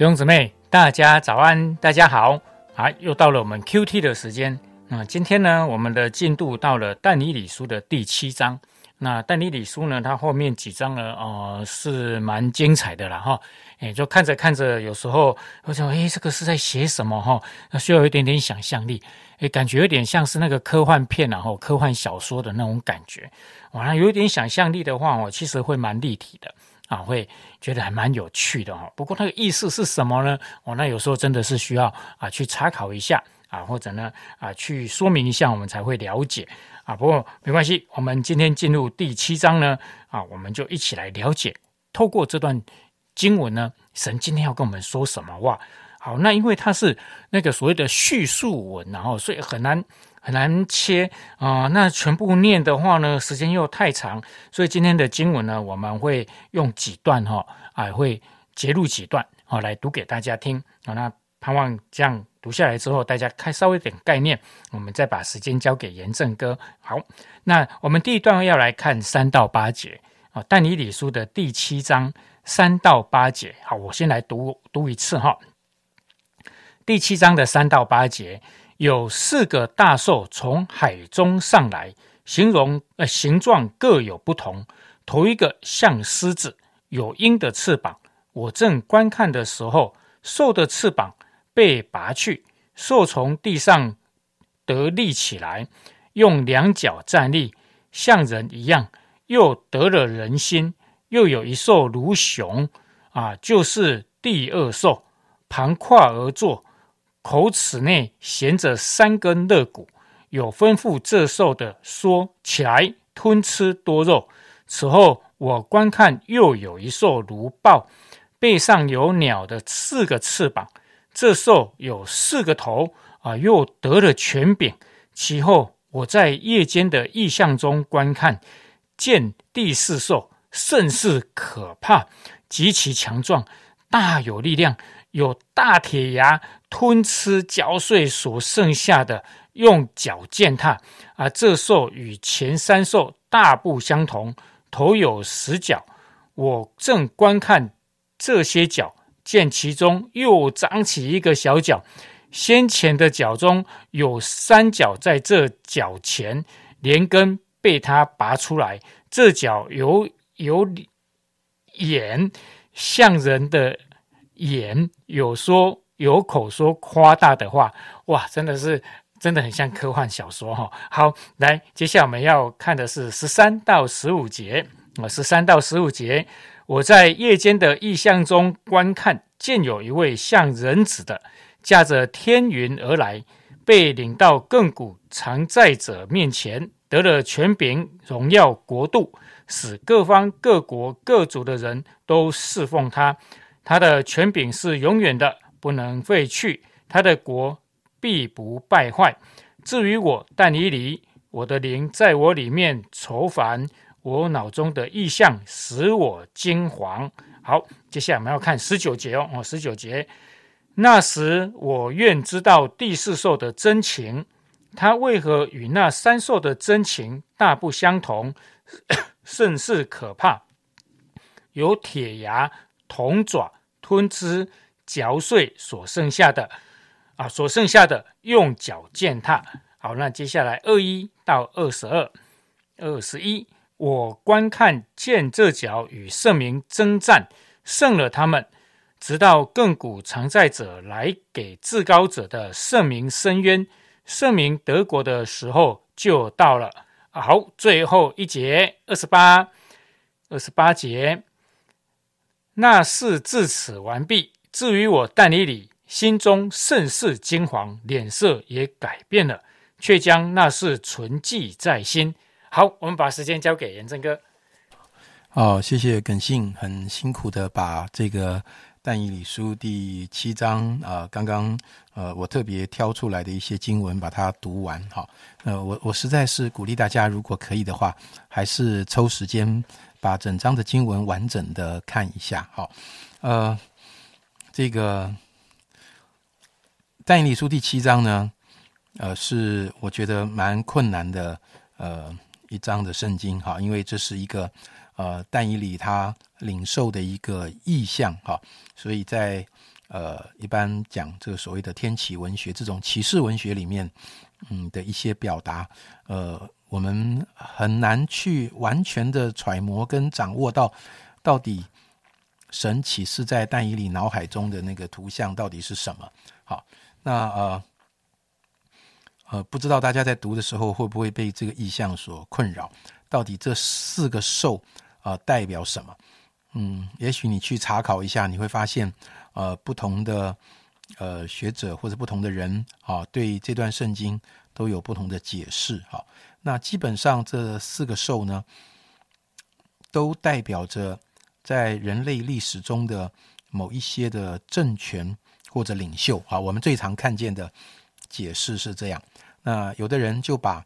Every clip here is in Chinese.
弟兄姊妹，大家早安，大家好啊！又到了我们 Q T 的时间。那今天呢，我们的进度到了但尼理书的第七章。那但尼理书呢，它后面几章呢，呃，是蛮精彩的啦，哈。哎，就看着看着，有时候我想，哎，这个是在写什么哈？那需要一点点想象力，哎，感觉有点像是那个科幻片然后科幻小说的那种感觉。哇，那有点想象力的话，哦，其实会蛮立体的啊，会觉得还蛮有趣的哈。不过那个意思是什么呢？哦，那有时候真的是需要啊去查考一下。啊，或者呢，啊，去说明一下，我们才会了解啊。不过没关系，我们今天进入第七章呢，啊，我们就一起来了解，透过这段经文呢，神今天要跟我们说什么话？好，那因为它是那个所谓的叙述文，然后所以很难很难切啊。那全部念的话呢，时间又太长，所以今天的经文呢，我们会用几段哈，啊，会截录几段啊，来读给大家听啊。那盼望这样。读下来之后，大家开稍微点概念，我们再把时间交给严正哥。好，那我们第一段要来看三到八节啊，《但以理书》的第七章三到八节。好，我先来读读一次哈。第七章的三到八节，有四个大兽从海中上来，形容呃形状各有不同。头一个像狮子，有鹰的翅膀。我正观看的时候，兽的翅膀。被拔去，兽从地上得立起来，用两脚站立，像人一样，又得了人心。又有一兽如熊，啊，就是第二兽，盘跨而坐，口齿内衔着三根肋骨，有吩咐这兽的说：“起来，吞吃多肉。”此后，我观看，又有一兽如豹，背上有鸟的四个翅膀。这兽有四个头啊，又得了权柄。其后，我在夜间的异象中观看，见第四兽甚是可怕，极其强壮，大有力量，有大铁牙吞吃嚼碎所剩下的，用脚践踏。啊，这兽与前三兽大不相同，头有十角。我正观看这些角。见其中又长起一个小角，先前的角中有三角，在这角前连根被它拔出来。这角有有眼，像人的眼，有说有口说夸大的话，哇，真的是真的很像科幻小说哈。好，来，接下来我们要看的是十三到十五节啊，十三到十五节。我在夜间的异象中观看，见有一位像人子的，驾着天云而来，被领到亘古常在者面前，得了权柄、荣耀、国度，使各方各国各族的人都侍奉他。他的权柄是永远的，不能废去；他的国必不败坏。至于我，但以理，我的灵在我里面愁烦。我脑中的意象使我惊惶。好，接下来我们要看十九节哦。哦，十九节，那时我愿知道第四兽的真情，它为何与那三兽的真情大不相同，甚是可怕。有铁牙、铜爪吞吃、嚼碎所剩下的啊，所剩下的用脚践踏。好，那接下来二一到二十二，二十一。我观看见这脚与圣明征战，胜了他们，直到亘古常在者来给至高者的圣明伸冤，圣明德国的时候就到了。好，最后一节二十八，二十八节，那是至此完毕。至于我但尼里，心中甚是惊惶，脸色也改变了，却将那事存记在心。好，我们把时间交给严正哥。哦，谢谢耿信，很辛苦的把这个但以理书第七章啊，刚刚呃，我特别挑出来的一些经文，把它读完。好，呃，我我实在是鼓励大家，如果可以的话，还是抽时间把整章的经文完整的看一下。好，呃，这个但以理书第七章呢，呃，是我觉得蛮困难的，呃，一章的圣经。哈，因为这是一个。呃，但以理他领受的一个意象哈，所以在呃一般讲这个所谓的天启文学这种启示文学里面，嗯的一些表达，呃，我们很难去完全的揣摩跟掌握到到底神启示在但以理脑海中的那个图像到底是什么。好，那呃呃，不知道大家在读的时候会不会被这个意象所困扰？到底这四个兽？啊，代表什么？嗯，也许你去查考一下，你会发现，呃，不同的呃学者或者不同的人啊，对这段圣经都有不同的解释。哈，那基本上这四个兽呢，都代表着在人类历史中的某一些的政权或者领袖。啊，我们最常看见的解释是这样。那有的人就把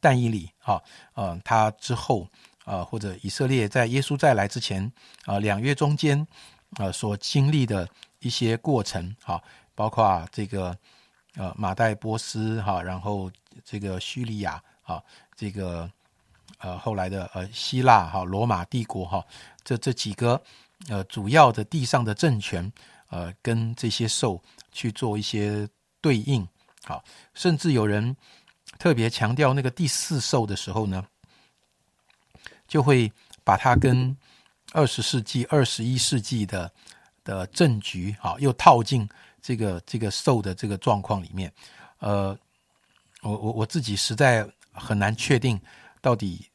但以理，哈，呃，他之后。啊，或者以色列在耶稣再来之前啊，两月中间啊所经历的一些过程，哈，包括这个呃马代波斯哈，然后这个叙利亚啊，这个呃后来的呃希腊哈，罗马帝国哈，这这几个呃主要的地上的政权，呃，跟这些兽去做一些对应，好，甚至有人特别强调那个第四兽的时候呢。就会把它跟二十世纪、二十一世纪的的政局，啊，又套进这个这个兽的这个状况里面。呃，我我我自己实在很难确定到底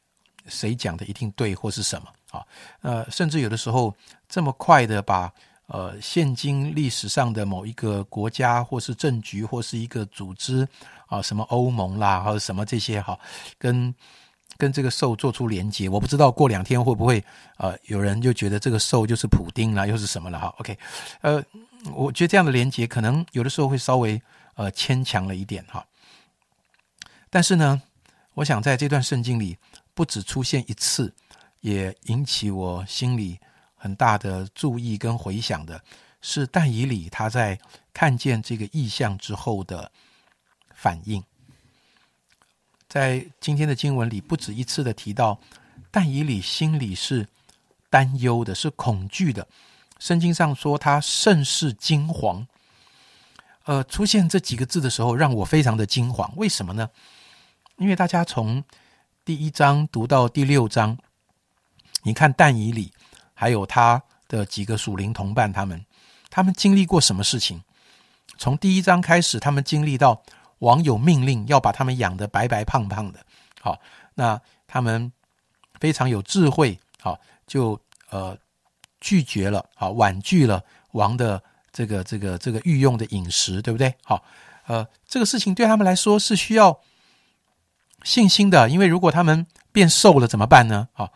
谁讲的一定对或是什么啊。呃，甚至有的时候这么快的把呃现今历史上的某一个国家或是政局或是一个组织啊，什么欧盟啦，或者什么这些哈，跟跟这个兽做出连接，我不知道过两天会不会呃有人就觉得这个兽就是普丁啦，又是什么了哈？OK，呃，我觉得这样的连接可能有的时候会稍微呃牵强了一点哈。但是呢，我想在这段圣经里不止出现一次，也引起我心里很大的注意跟回想的是但以理他在看见这个意象之后的反应。在今天的经文里，不止一次的提到，但以理心里是担忧的，是恐惧的。圣经上说他甚是惊惶。呃，出现这几个字的时候，让我非常的惊惶。为什么呢？因为大家从第一章读到第六章，你看但以里还有他的几个属灵同伴，他们他们经历过什么事情？从第一章开始，他们经历到。网友命令要把他们养得白白胖胖的，好，那他们非常有智慧，好，就呃拒绝了，好，婉拒了王的这个这个这个御用的饮食，对不对？好，呃，这个事情对他们来说是需要信心的，因为如果他们变瘦了怎么办呢？好，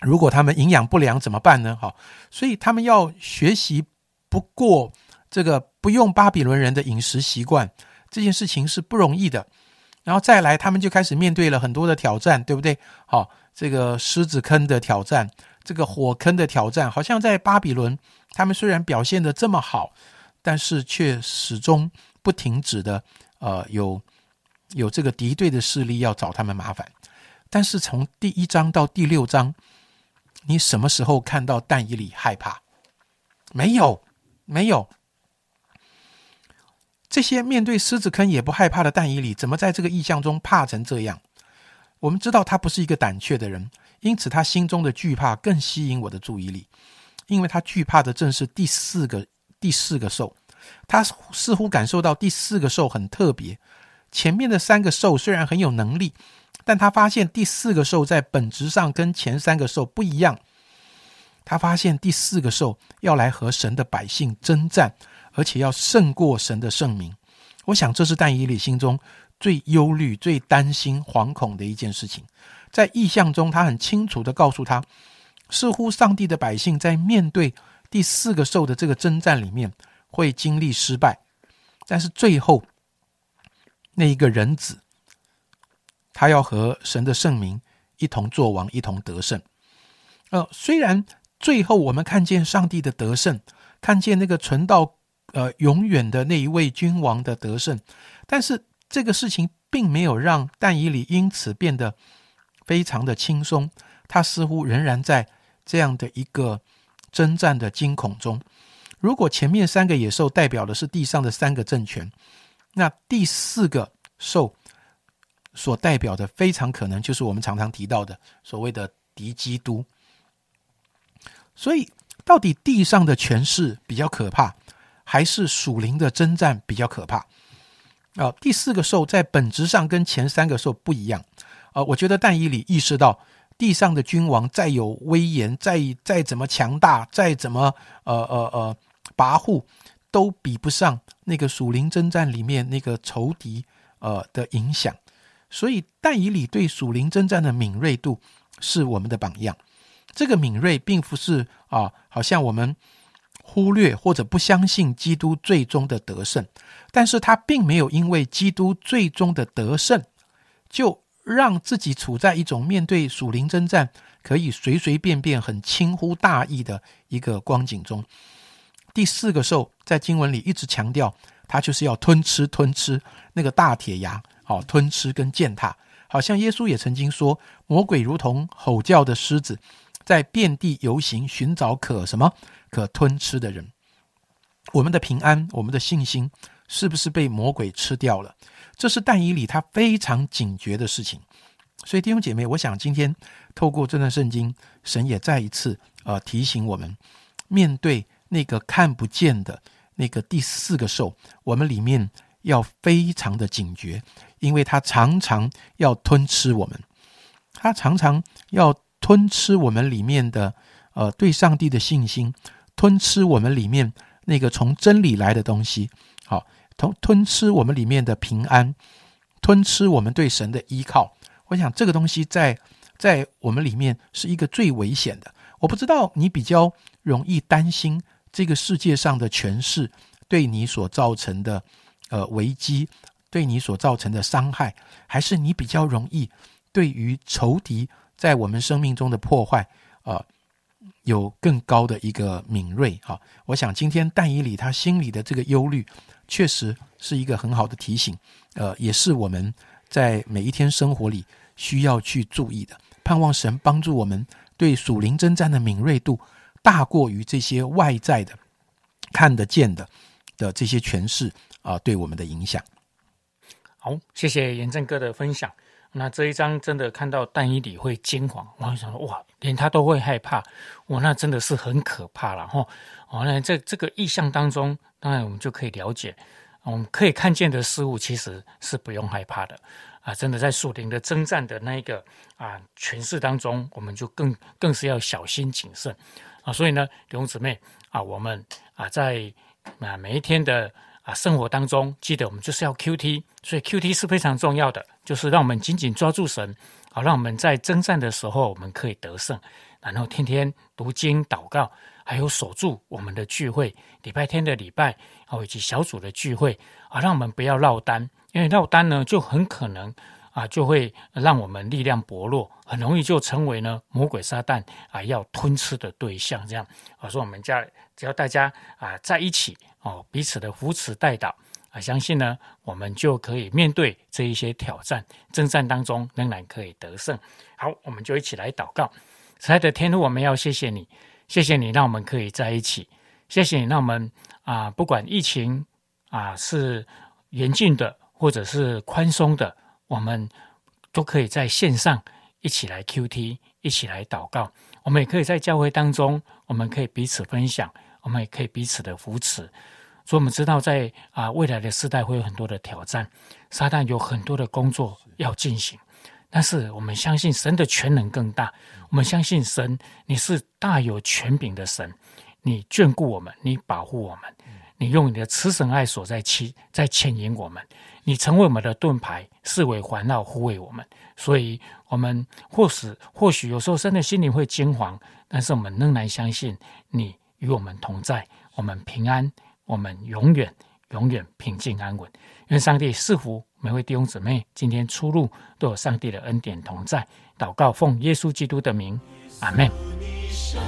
如果他们营养不良怎么办呢？好，所以他们要学习不过这个不用巴比伦人的饮食习惯。这件事情是不容易的，然后再来，他们就开始面对了很多的挑战，对不对？好，这个狮子坑的挑战，这个火坑的挑战，好像在巴比伦，他们虽然表现的这么好，但是却始终不停止的，呃，有有这个敌对的势力要找他们麻烦。但是从第一章到第六章，你什么时候看到但以里害怕？没有，没有。这些面对狮子坑也不害怕的但以里，怎么在这个意象中怕成这样？我们知道他不是一个胆怯的人，因此他心中的惧怕更吸引我的注意力，因为他惧怕的正是第四个第四个兽。他似乎感受到第四个兽很特别，前面的三个兽虽然很有能力，但他发现第四个兽在本质上跟前三个兽不一样。他发现第四个兽要来和神的百姓征战。而且要胜过神的圣名，我想这是但以理心中最忧虑、最担心、惶恐的一件事情。在意象中，他很清楚的告诉他，似乎上帝的百姓在面对第四个兽的这个征战里面会经历失败，但是最后那一个人子，他要和神的圣名一同作王，一同得胜。呃，虽然最后我们看见上帝的得胜，看见那个存到呃永远的那一位君王的得胜，但是这个事情并没有让但以理因此变得非常的轻松，他似乎仍然在这样的一个征战的惊恐中。如果前面三个野兽代表的是地上的三个政权，那第四个兽所代表的非常可能就是我们常常提到的所谓的敌基督。所以，到底地上的权势比较可怕，还是属灵的征战比较可怕？啊，第四个兽在本质上跟前三个兽不一样。啊，我觉得但以理意识到，地上的君王再有威严，再再怎么强大，再怎么呃呃呃跋扈，都比不上那个属灵征战里面那个仇敌呃的影响。所以，但以理对属灵征战的敏锐度是我们的榜样。这个敏锐并不是啊，好像我们忽略或者不相信基督最终的得胜，但是他并没有因为基督最终的得胜，就让自己处在一种面对属灵征战可以随随便便很轻忽大意的一个光景中。第四个兽在经文里一直强调，他就是要吞吃吞吃那个大铁牙，好吞吃跟践踏，好像耶稣也曾经说，魔鬼如同吼叫的狮子。在遍地游行，寻找可什么可吞吃的人。我们的平安，我们的信心，是不是被魔鬼吃掉了？这是但以理他非常警觉的事情。所以弟兄姐妹，我想今天透过这段圣经，神也再一次呃提醒我们，面对那个看不见的那个第四个兽，我们里面要非常的警觉，因为它常常要吞吃我们，它常常要。吞吃我们里面的，呃，对上帝的信心，吞吃我们里面那个从真理来的东西，好，吞吞吃我们里面的平安，吞吃我们对神的依靠。我想这个东西在在我们里面是一个最危险的。我不知道你比较容易担心这个世界上的权势对你所造成的呃危机，对你所造成的伤害，还是你比较容易对于仇敌。在我们生命中的破坏，啊，有更高的一个敏锐啊！我想今天但以理他心里的这个忧虑，确实是一个很好的提醒，呃，也是我们在每一天生活里需要去注意的。盼望神帮助我们对属灵征战的敏锐度，大过于这些外在的看得见的的这些诠释啊，对我们的影响。好，谢谢严正哥的分享。那这一章真的看到但以理会惊慌，我想说哇，连他都会害怕，哇，那真的是很可怕了哈。哦，那在这个意象当中，当然我们就可以了解，我们可以看见的事物其实是不用害怕的啊。真的在树林的征战的那一个啊诠释当中，我们就更更是要小心谨慎啊。所以呢，弟兄姊妹啊，我们啊在啊每一天的。啊，生活当中记得我们就是要 Q T，所以 Q T 是非常重要的，就是让我们紧紧抓住神，好让我们在征战的时候我们可以得胜。然后天天读经祷告，还有守住我们的聚会，礼拜天的礼拜，哦以及小组的聚会，啊让我们不要落单，因为落单呢就很可能啊就会让我们力量薄弱，很容易就成为呢魔鬼撒旦啊要吞吃的对象。这样，我说我们家只要大家啊在一起。哦，彼此的扶持带导啊，相信呢，我们就可以面对这一些挑战，征战当中仍然可以得胜。好，我们就一起来祷告。慈爱的天父，我们要谢谢你，谢谢你让我们可以在一起，谢谢你让我们啊，不管疫情啊是严峻的或者是宽松的，我们都可以在线上一起来 Q T，一起来祷告。我们也可以在教会当中，我们可以彼此分享。我们也可以彼此的扶持，所以我们知道，在啊未来的时代会有很多的挑战，撒旦有很多的工作要进行，但是我们相信神的全能更大，我们相信神，你是大有权柄的神，你眷顾我们，你保护我们，你用你的慈神爱所在期在牵引我们，你成为我们的盾牌，视为环绕护卫我们，所以我们或许或许有时候真的心里会惊惶，但是我们仍然相信你。与我们同在，我们平安，我们永远永远平静安稳。愿上帝赐福每位弟兄姊妹，今天出入都有上帝的恩典同在。祷告奉耶稣基督的名，阿门。你生